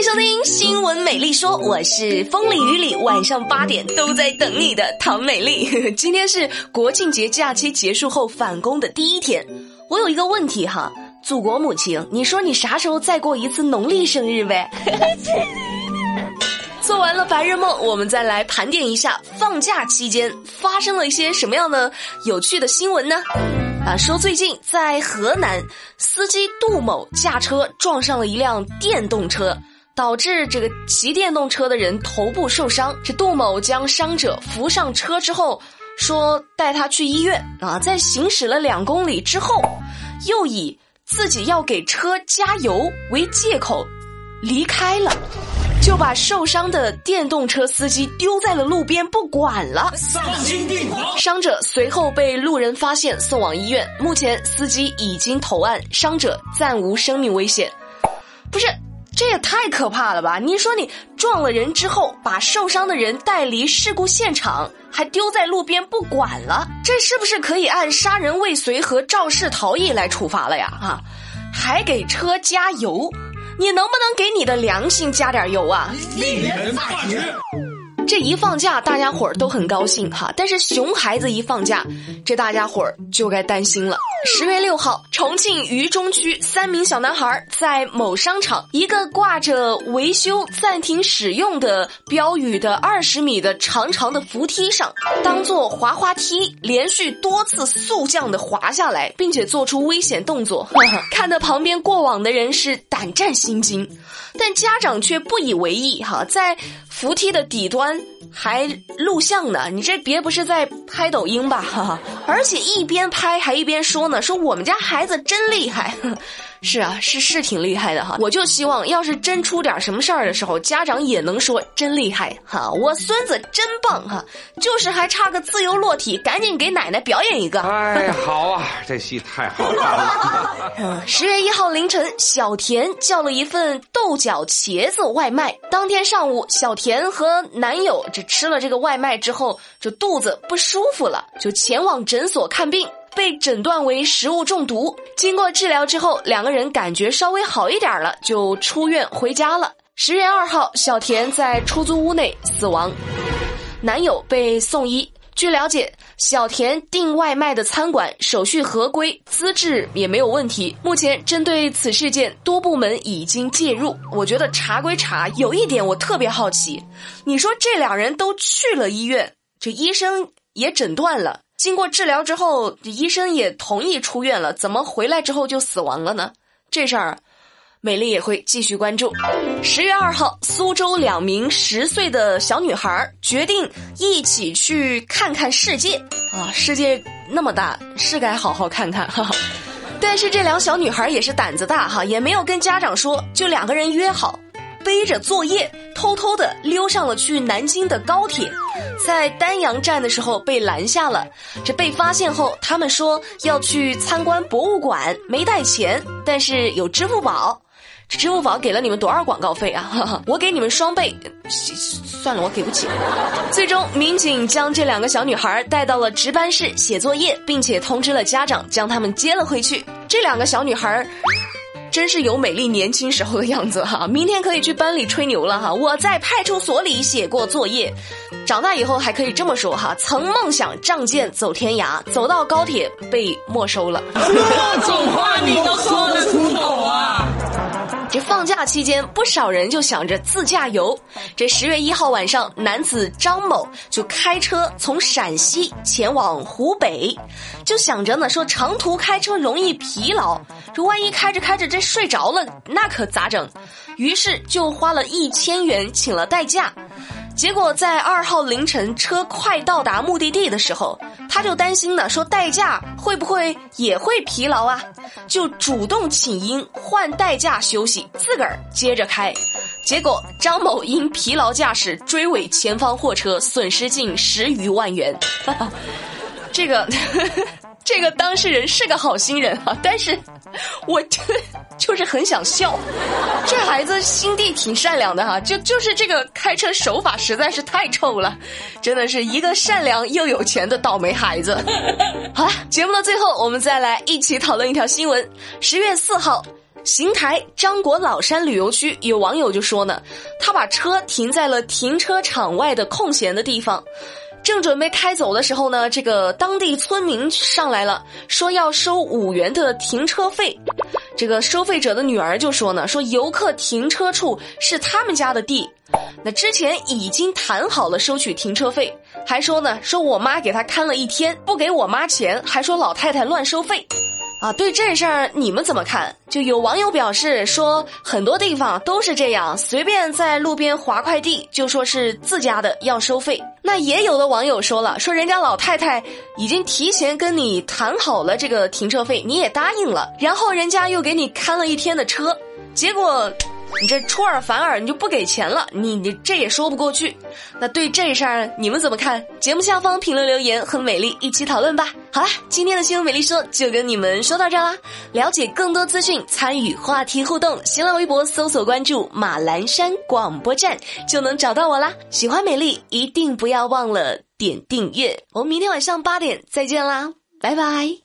迎收听《新闻美丽说》，我是风里雨里晚上八点都在等你的唐美丽。今天是国庆节假期结束后返工的第一天，我有一个问题哈，祖国母亲，你说你啥时候再过一次农历生日呗？做完了白日梦，我们再来盘点一下放假期间发生了一些什么样的有趣的新闻呢？啊，说最近在河南，司机杜某驾车撞上了一辆电动车，导致这个骑电动车的人头部受伤。这杜某将伤者扶上车之后，说带他去医院。啊，在行驶了两公里之后，又以自己要给车加油为借口离开了。就把受伤的电动车司机丢在了路边不管了。丧心病狂！伤者随后被路人发现送往医院，目前司机已经投案，伤者暂无生命危险。不是，这也太可怕了吧？你说你撞了人之后，把受伤的人带离事故现场，还丢在路边不管了，这是不是可以按杀人未遂和肇事逃逸来处罚了呀？啊，还给车加油。你能不能给你的良心加点油啊？令人发指！这一放假，大家伙儿都很高兴哈。但是熊孩子一放假，这大家伙儿就该担心了。十月六号，重庆渝中区三名小男孩在某商场一个挂着“维修暂停使用”的标语的二十米的长长的扶梯上，当做滑滑梯，连续多次速降的滑下来，并且做出危险动作，看得旁边过往的人是胆战心惊，但家长却不以为意哈，在扶梯的底端。还录像呢，你这别不是在拍抖音吧？哈哈，而且一边拍还一边说呢，说我们家孩子真厉害。是啊，是是挺厉害的哈。我就希望，要是真出点什么事儿的时候，家长也能说真厉害哈。我孙子真棒哈，就是还差个自由落体，赶紧给奶奶表演一个。哎，好啊，这戏太好看了。十月一号凌晨，小田叫了一份豆角茄子外卖。当天上午，小田和男友这吃了这个外卖之后，就肚子不舒服了，就前往诊所看病。被诊断为食物中毒，经过治疗之后，两个人感觉稍微好一点了，就出院回家了。十月二号，小田在出租屋内死亡，男友被送医。据了解，小田订外卖的餐馆手续合规，资质也没有问题。目前针对此事件，多部门已经介入。我觉得查归查，有一点我特别好奇，你说这两人都去了医院，这医生也诊断了。经过治疗之后，医生也同意出院了。怎么回来之后就死亡了呢？这事儿，美丽也会继续关注。十月二号，苏州两名十岁的小女孩决定一起去看看世界啊！世界那么大，是该好好看看哈。但是这两小女孩也是胆子大哈，也没有跟家长说，就两个人约好。背着作业，偷偷的溜上了去南京的高铁，在丹阳站的时候被拦下了。这被发现后，他们说要去参观博物馆，没带钱，但是有支付宝。支付宝给了你们多少广告费啊？我给你们双倍。算了，我给不起。最终，民警将这两个小女孩带到了值班室写作业，并且通知了家长，将他们接了回去。这两个小女孩。真是有美丽年轻时候的样子哈！明天可以去班里吹牛了哈！我在派出所里写过作业，长大以后还可以这么说哈：曾梦想仗剑走天涯，走到高铁被没收了。这种话你都说得出口！放假期间，不少人就想着自驾游。这十月一号晚上，男子张某就开车从陕西前往湖北，就想着呢，说长途开车容易疲劳，这万一开着开着这睡着了，那可咋整？于是就花了一千元请了代驾。结果在二号凌晨，车快到达目的地的时候，他就担心呢，说代驾会不会也会疲劳啊？就主动请缨换代驾休息，自个儿接着开。结果张某因疲劳驾驶追尾前方货车，损失近十余万元。这个。这个当事人是个好心人啊，但是，我就就是很想笑。这孩子心地挺善良的哈，就就是这个开车手法实在是太臭了，真的是一个善良又有钱的倒霉孩子。好了，节目的最后，我们再来一起讨论一条新闻：十月四号。邢台张果老山旅游区有网友就说呢，他把车停在了停车场外的空闲的地方，正准备开走的时候呢，这个当地村民上来了，说要收五元的停车费。这个收费者的女儿就说呢，说游客停车处是他们家的地，那之前已经谈好了收取停车费，还说呢，说我妈给他看了一天，不给我妈钱，还说老太太乱收费。啊，对这事儿你们怎么看？就有网友表示说，很多地方都是这样，随便在路边划块地就说是自家的要收费。那也有的网友说了，说人家老太太已经提前跟你谈好了这个停车费，你也答应了，然后人家又给你看了一天的车，结果。你这出尔反尔，你就不给钱了，你你这也说不过去。那对这事儿你们怎么看？节目下方评论留言和美丽一起讨论吧。好啦，今天的新闻美丽说就跟你们说到这儿啦。了解更多资讯，参与话题互动，新浪微博搜索关注马栏山广播站就能找到我啦。喜欢美丽，一定不要忘了点订阅。我们明天晚上八点再见啦，拜拜。